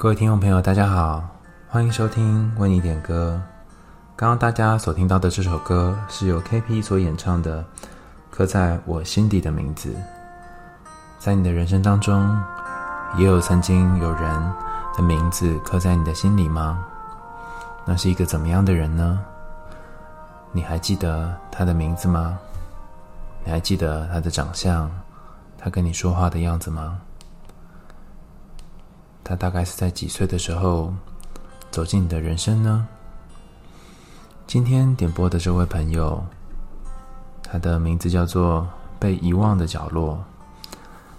各位听众朋友，大家好，欢迎收听为你点歌。刚刚大家所听到的这首歌是由 KP 所演唱的《刻在我心底的名字》。在你的人生当中，也有曾经有人的名字刻在你的心里吗？那是一个怎么样的人呢？你还记得他的名字吗？你还记得他的长相，他跟你说话的样子吗？他大概是在几岁的时候走进你的人生呢？今天点播的这位朋友，他的名字叫做《被遗忘的角落》。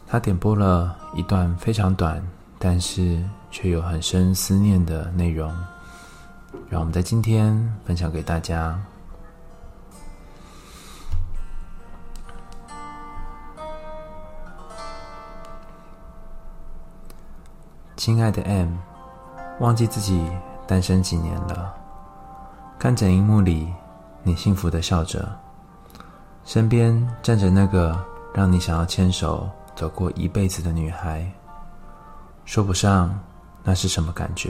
他点播了一段非常短，但是却有很深思念的内容，让我们在今天分享给大家。亲爱的 M，忘记自己单身几年了。看着荧幕里你幸福的笑着，身边站着那个让你想要牵手走过一辈子的女孩，说不上那是什么感觉。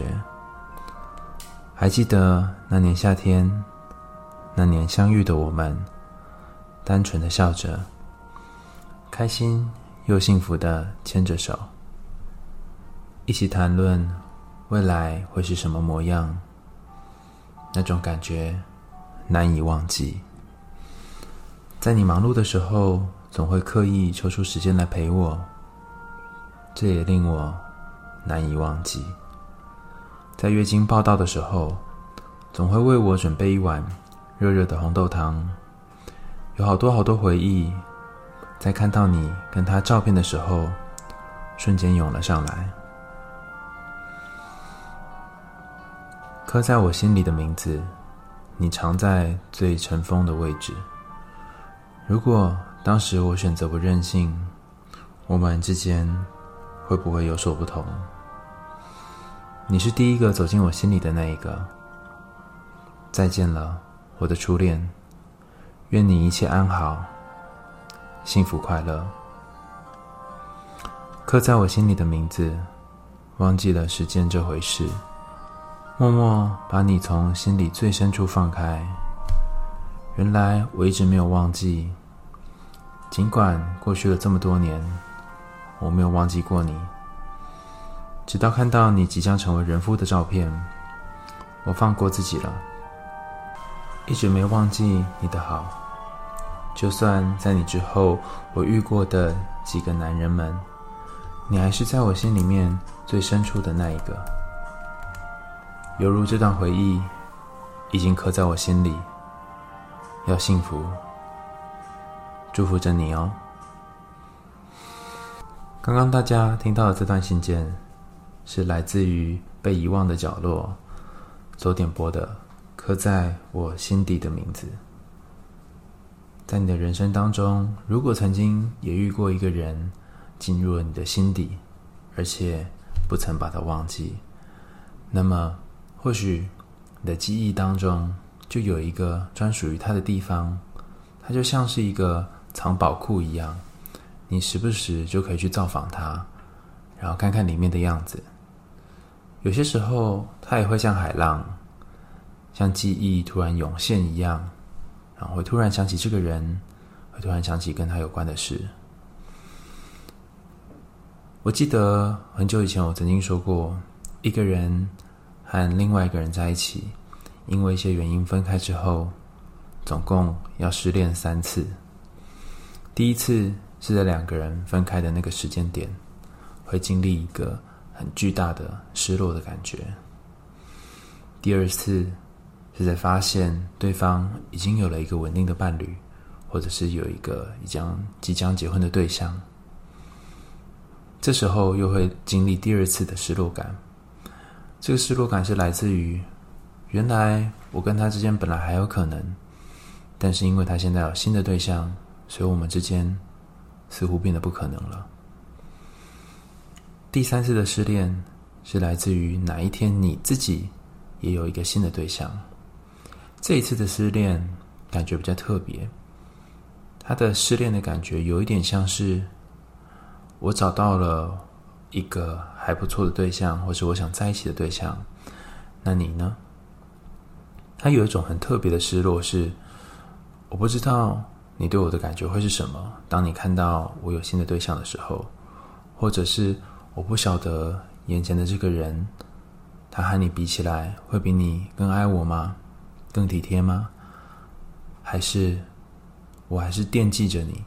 还记得那年夏天，那年相遇的我们，单纯的笑着，开心又幸福的牵着手。一起谈论未来会是什么模样，那种感觉难以忘记。在你忙碌的时候，总会刻意抽出时间来陪我，这也令我难以忘记。在月经报道的时候，总会为我准备一碗热热的红豆汤，有好多好多回忆，在看到你跟他照片的时候，瞬间涌了上来。刻在我心里的名字，你藏在最尘封的位置。如果当时我选择不任性，我们之间会不会有所不同？你是第一个走进我心里的那一个。再见了，我的初恋。愿你一切安好，幸福快乐。刻在我心里的名字，忘记了时间这回事。默默把你从心里最深处放开。原来我一直没有忘记，尽管过去了这么多年，我没有忘记过你。直到看到你即将成为人夫的照片，我放过自己了。一直没忘记你的好，就算在你之后我遇过的几个男人们，你还是在我心里面最深处的那一个。犹如这段回忆已经刻在我心里，要幸福，祝福着你哦。刚刚大家听到的这段信件，是来自于被遗忘的角落所点播的，刻在我心底的名字。在你的人生当中，如果曾经也遇过一个人进入了你的心底，而且不曾把他忘记，那么。或许你的记忆当中就有一个专属于他的地方，它就像是一个藏宝库一样，你时不时就可以去造访它，然后看看里面的样子。有些时候，它也会像海浪，像记忆突然涌现一样，然后会突然想起这个人，会突然想起跟他有关的事。我记得很久以前我曾经说过，一个人。和另外一个人在一起，因为一些原因分开之后，总共要失恋三次。第一次是在两个人分开的那个时间点，会经历一个很巨大的失落的感觉。第二次是在发现对方已经有了一个稳定的伴侣，或者是有一个已将即将结婚的对象。这时候又会经历第二次的失落感。这个失落感是来自于，原来我跟他之间本来还有可能，但是因为他现在有新的对象，所以我们之间似乎变得不可能了。第三次的失恋是来自于哪一天你自己也有一个新的对象。这一次的失恋感觉比较特别，他的失恋的感觉有一点像是我找到了一个还不错的对象，或是我想在一起的对象。那你呢？他有一种很特别的失落，是我不知道你对我的感觉会是什么。当你看到我有新的对象的时候，或者是。我不晓得眼前的这个人，他和你比起来，会比你更爱我吗？更体贴吗？还是我还是惦记着你？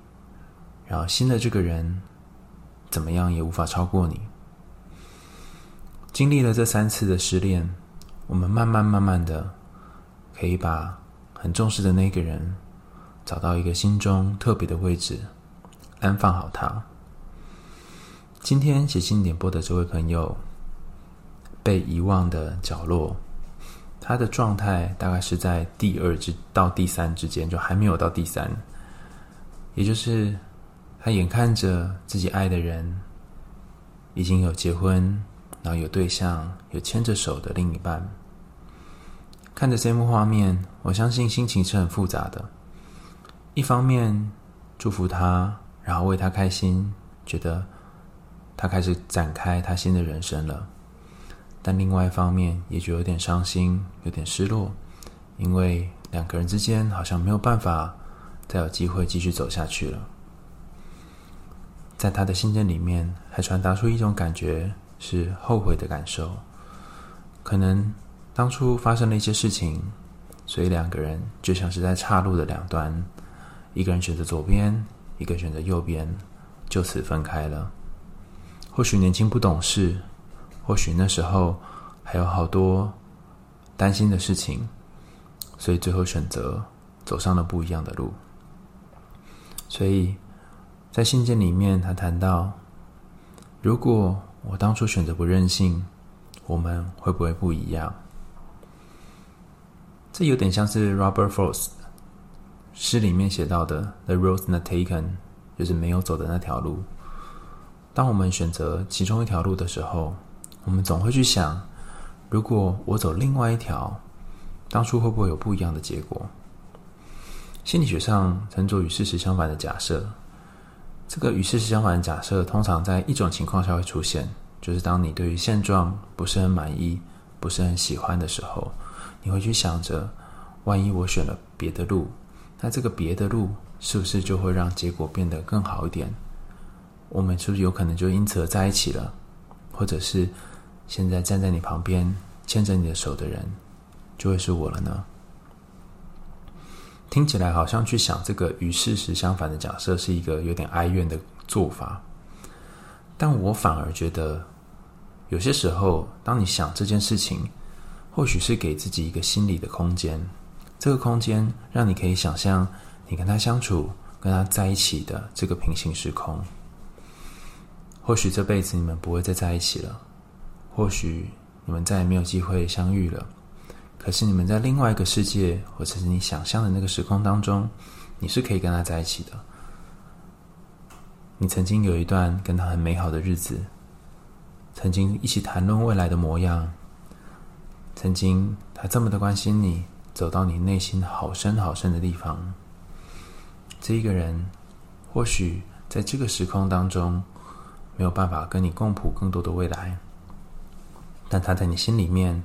然后新的这个人怎么样也无法超过你。经历了这三次的失恋，我们慢慢慢慢的可以把很重视的那个人找到一个心中特别的位置，安放好他。今天写信点播的这位朋友，被遗忘的角落，他的状态大概是在第二至到第三之间，就还没有到第三，也就是他眼看着自己爱的人已经有结婚，然后有对象，有牵着手的另一半，看着这幕画面，我相信心情是很复杂的。一方面祝福他，然后为他开心，觉得。他开始展开他新的人生了，但另外一方面也就有点伤心，有点失落，因为两个人之间好像没有办法再有机会继续走下去了。在他的信件里面，还传达出一种感觉，是后悔的感受。可能当初发生了一些事情，所以两个人就像是在岔路的两端，一个人选择左边，一个选择右边，就此分开了。或许年轻不懂事，或许那时候还有好多担心的事情，所以最后选择走上了不一样的路。所以在信件里面，他谈到：如果我当初选择不任性，我们会不会不一样？这有点像是 Robert Frost 诗里面写到的 “The road not taken”，就是没有走的那条路。当我们选择其中一条路的时候，我们总会去想：如果我走另外一条，当初会不会有不一样的结果？心理学上称作与事实相反的假设。这个与事实相反的假设，通常在一种情况下会出现，就是当你对于现状不是很满意、不是很喜欢的时候，你会去想着：万一我选了别的路，那这个别的路是不是就会让结果变得更好一点？我们是不是有可能就因此而在一起了？或者是现在站在你旁边牵着你的手的人，就会是我了呢？听起来好像去想这个与事实相反的假设是一个有点哀怨的做法，但我反而觉得，有些时候，当你想这件事情，或许是给自己一个心理的空间，这个空间让你可以想象你跟他相处、跟他在一起的这个平行时空。或许这辈子你们不会再在一起了，或许你们再也没有机会相遇了。可是你们在另外一个世界，或者是你想象的那个时空当中，你是可以跟他在一起的。你曾经有一段跟他很美好的日子，曾经一起谈论未来的模样，曾经他这么的关心你，走到你内心好深好深的地方。这一个人，或许在这个时空当中。没有办法跟你共谱更多的未来，但他在你心里面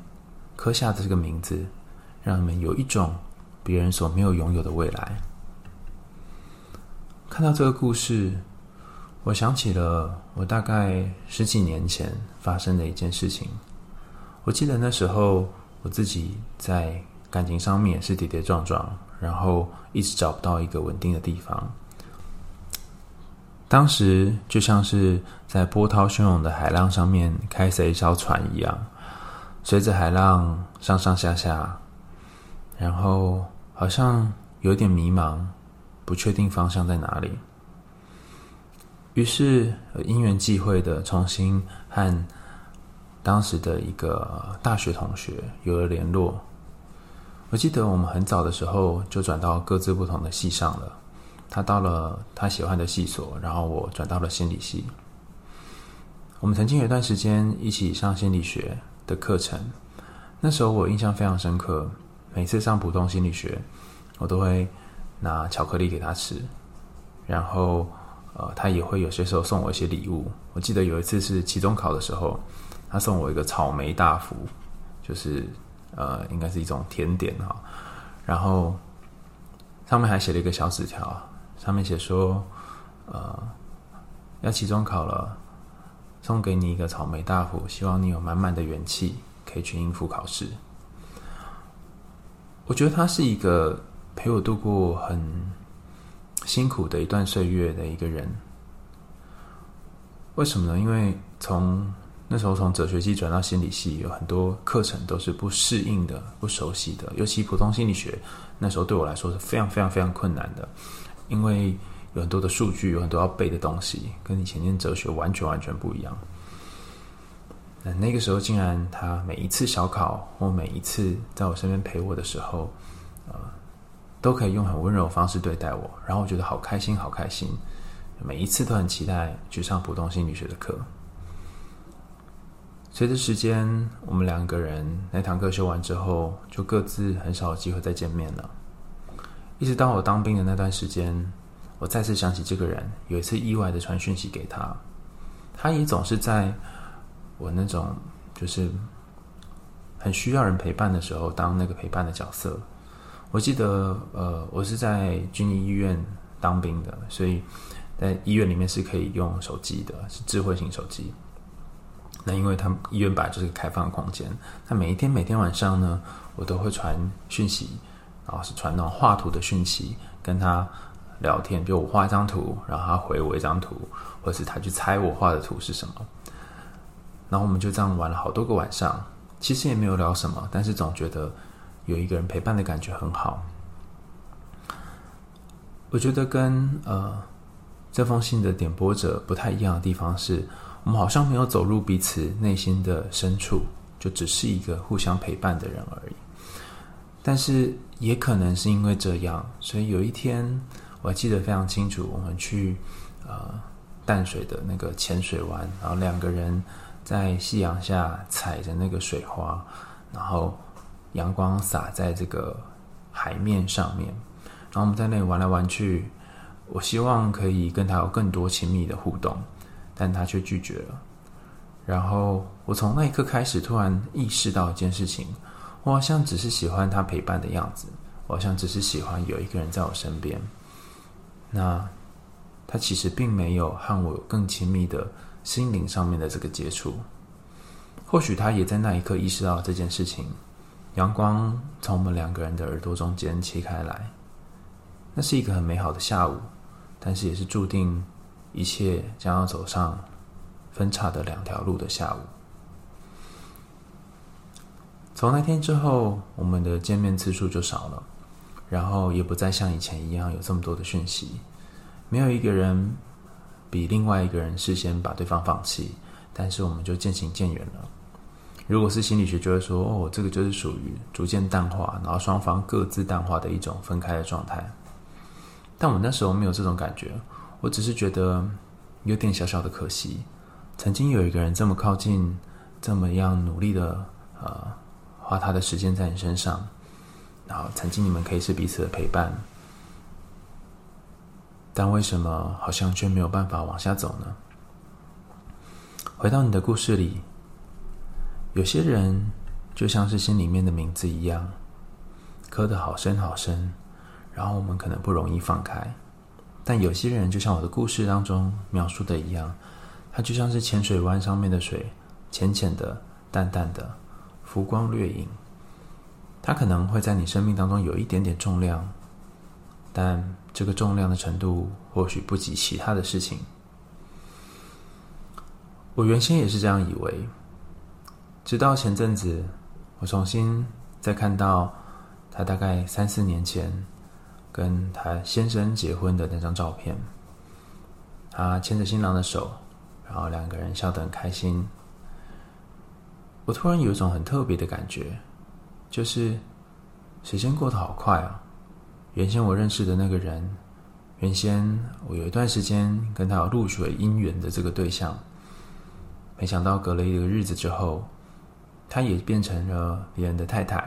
刻下的这个名字，让你们有一种别人所没有拥有的未来。看到这个故事，我想起了我大概十几年前发生的一件事情。我记得那时候我自己在感情上面也是跌跌撞撞，然后一直找不到一个稳定的地方。当时就像是在波涛汹涌的海浪上面开着一艘船一样，随着海浪上上下下，然后好像有点迷茫，不确定方向在哪里。于是因缘际会的重新和当时的一个大学同学有了联络。我记得我们很早的时候就转到各自不同的系上了。他到了他喜欢的系所，然后我转到了心理系。我们曾经有一段时间一起上心理学的课程，那时候我印象非常深刻。每次上普通心理学，我都会拿巧克力给他吃，然后呃，他也会有些时候送我一些礼物。我记得有一次是期中考的时候，他送我一个草莓大福，就是呃，应该是一种甜点哈。然后上面还写了一个小纸条。上面写说，呃，要期中考了，送给你一个草莓大福，希望你有满满的元气，可以去应付考试。我觉得他是一个陪我度过很辛苦的一段岁月的一个人。为什么呢？因为从那时候从哲学系转到心理系，有很多课程都是不适应的、不熟悉的，尤其普通心理学，那时候对我来说是非常非常非常困难的。因为有很多的数据，有很多要背的东西，跟以前念哲学完全完全不一样。那那个时候，竟然他每一次小考或每一次在我身边陪我的时候，呃，都可以用很温柔的方式对待我，然后我觉得好开心，好开心。每一次都很期待去上普通心理学的课。随着时间，我们两个人那堂课修完之后，就各自很少有机会再见面了。一直到我当兵的那段时间，我再次想起这个人。有一次意外的传讯息给他，他也总是在我那种就是很需要人陪伴的时候，当那个陪伴的角色。我记得，呃，我是在军医院当兵的，所以在医院里面是可以用手机的，是智慧型手机。那因为他们医院本来就是个开放空间，那每一天每天晚上呢，我都会传讯息。然后是传那种画图的讯息，跟他聊天，比如我画一张图，然后他回我一张图，或者是他去猜我画的图是什么。然后我们就这样玩了好多个晚上，其实也没有聊什么，但是总觉得有一个人陪伴的感觉很好。我觉得跟呃这封信的点播者不太一样的地方是，我们好像没有走入彼此内心的深处，就只是一个互相陪伴的人而已。但是也可能是因为这样，所以有一天我还记得非常清楚，我们去呃淡水的那个浅水湾，然后两个人在夕阳下踩着那个水花，然后阳光洒在这个海面上面，然后我们在那里玩来玩去。我希望可以跟他有更多亲密的互动，但他却拒绝了。然后我从那一刻开始，突然意识到一件事情。我好像只是喜欢他陪伴的样子，我好像只是喜欢有一个人在我身边。那他其实并没有和我有更亲密的心灵上面的这个接触。或许他也在那一刻意识到这件事情。阳光从我们两个人的耳朵中间切开来，那是一个很美好的下午，但是也是注定一切将要走上分岔的两条路的下午。从那天之后，我们的见面次数就少了，然后也不再像以前一样有这么多的讯息。没有一个人比另外一个人事先把对方放弃，但是我们就渐行渐远了。如果是心理学，就会说：“哦，这个就是属于逐渐淡化，然后双方各自淡化的一种分开的状态。”但我那时候没有这种感觉，我只是觉得有点小小的可惜。曾经有一个人这么靠近，这么样努力的，呃。花他的时间在你身上，然后曾经你们可以是彼此的陪伴，但为什么好像却没有办法往下走呢？回到你的故事里，有些人就像是心里面的名字一样，刻得好深好深，然后我们可能不容易放开。但有些人就像我的故事当中描述的一样，它就像是浅水湾上面的水，浅浅的、淡淡的。浮光掠影，它可能会在你生命当中有一点点重量，但这个重量的程度或许不及其他的事情。我原先也是这样以为，直到前阵子，我重新再看到他大概三四年前跟他先生结婚的那张照片，他牵着新郎的手，然后两个人笑得很开心。我突然有一种很特别的感觉，就是时间过得好快啊！原先我认识的那个人，原先我有一段时间跟他有露水姻缘的这个对象，没想到隔了一个日子之后，他也变成了别人的太太，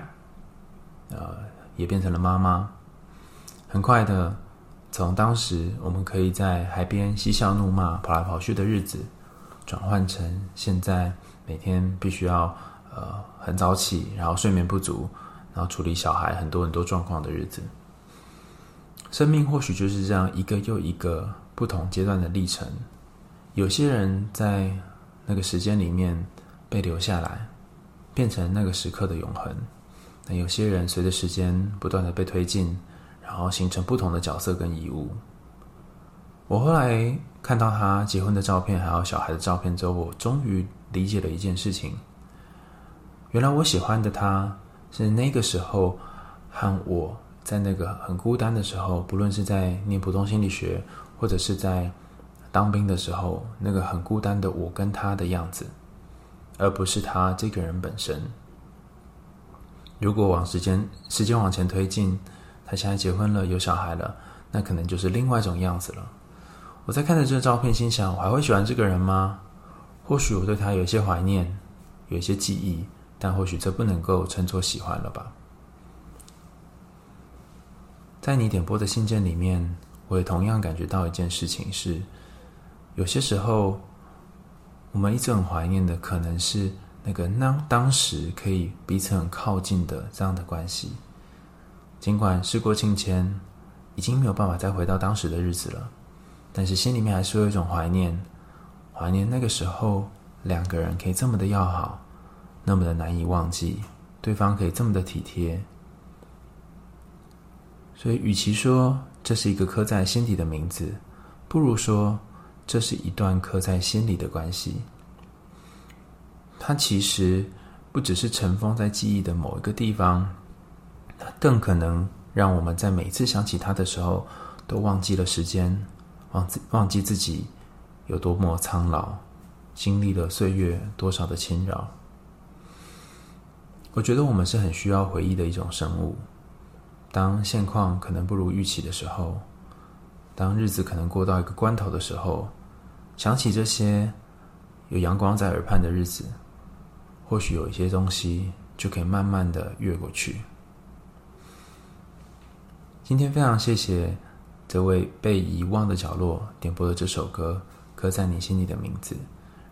呃，也变成了妈妈。很快的，从当时我们可以在海边嬉笑怒骂、跑来跑去的日子，转换成现在每天必须要呃很早起，然后睡眠不足，然后处理小孩很多很多状况的日子。生命或许就是这样一个又一个不同阶段的历程。有些人在那个时间里面被留下来，变成那个时刻的永恒；那有些人随着时间不断的被推进，然后形成不同的角色跟遗物。我后来看到他结婚的照片，还有小孩的照片之后，我终于理解了一件事情：原来我喜欢的他是那个时候和我。在那个很孤单的时候，不论是在念普通心理学，或者是在当兵的时候，那个很孤单的我跟他的样子，而不是他这个人本身。如果往时间时间往前推进，他现在结婚了，有小孩了，那可能就是另外一种样子了。我在看着这个照片，心想：我还会喜欢这个人吗？或许我对他有一些怀念，有一些记忆，但或许这不能够称作喜欢了吧。在你点播的信件里面，我也同样感觉到一件事情是：有些时候，我们一直很怀念的，可能是那个当当时可以彼此很靠近的这样的关系。尽管事过境迁，已经没有办法再回到当时的日子了，但是心里面还是有一种怀念，怀念那个时候两个人可以这么的要好，那么的难以忘记，对方可以这么的体贴。所以，与其说这是一个刻在心底的名字，不如说这是一段刻在心里的关系。它其实不只是尘封在记忆的某一个地方，它更可能让我们在每次想起它的时候，都忘记了时间，忘记忘记自己有多么苍老，经历了岁月多少的侵扰。我觉得我们是很需要回忆的一种生物。当现况可能不如预期的时候，当日子可能过到一个关头的时候，想起这些有阳光在耳畔的日子，或许有一些东西就可以慢慢的越过去。今天非常谢谢这位被遗忘的角落点播的这首歌，刻在你心里的名字，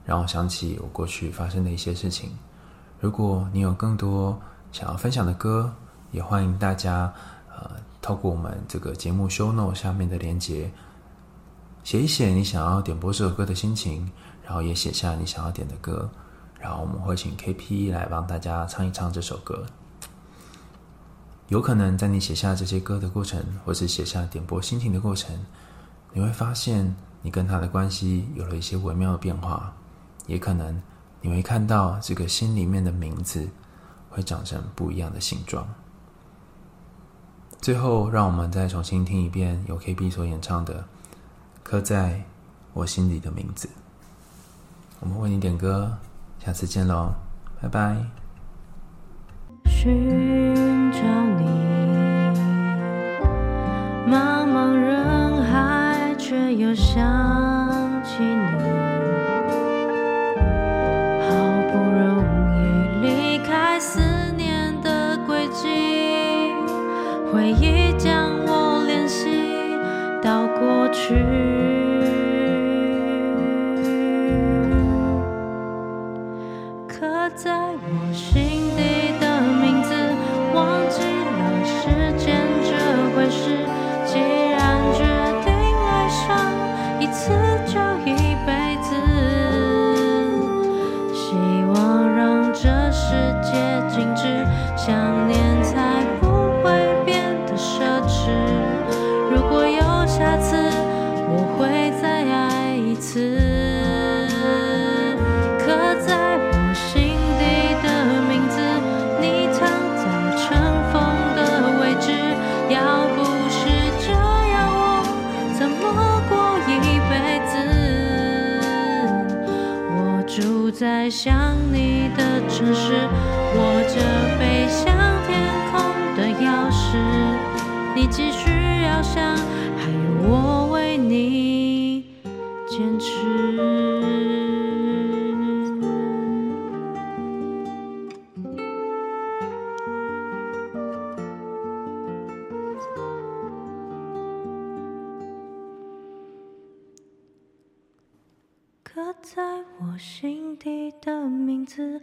让我想起我过去发生的一些事情。如果你有更多想要分享的歌，也欢迎大家，呃，透过我们这个节目 show note 下面的连接，写一写你想要点播这首歌的心情，然后也写下你想要点的歌，然后我们会请 KP 来帮大家唱一唱这首歌。有可能在你写下这些歌的过程，或是写下点播心情的过程，你会发现你跟他的关系有了一些微妙的变化，也可能你会看到这个心里面的名字会长成不一样的形状。最后，让我们再重新听一遍由 KB 所演唱的《刻在我心里的名字》。我们为你点歌，下次见喽，拜拜。寻找你，茫茫人海，却又想起你。城市，握着飞向天空的钥匙。你继续翱翔，还有我为你坚持。刻在我心底的名字，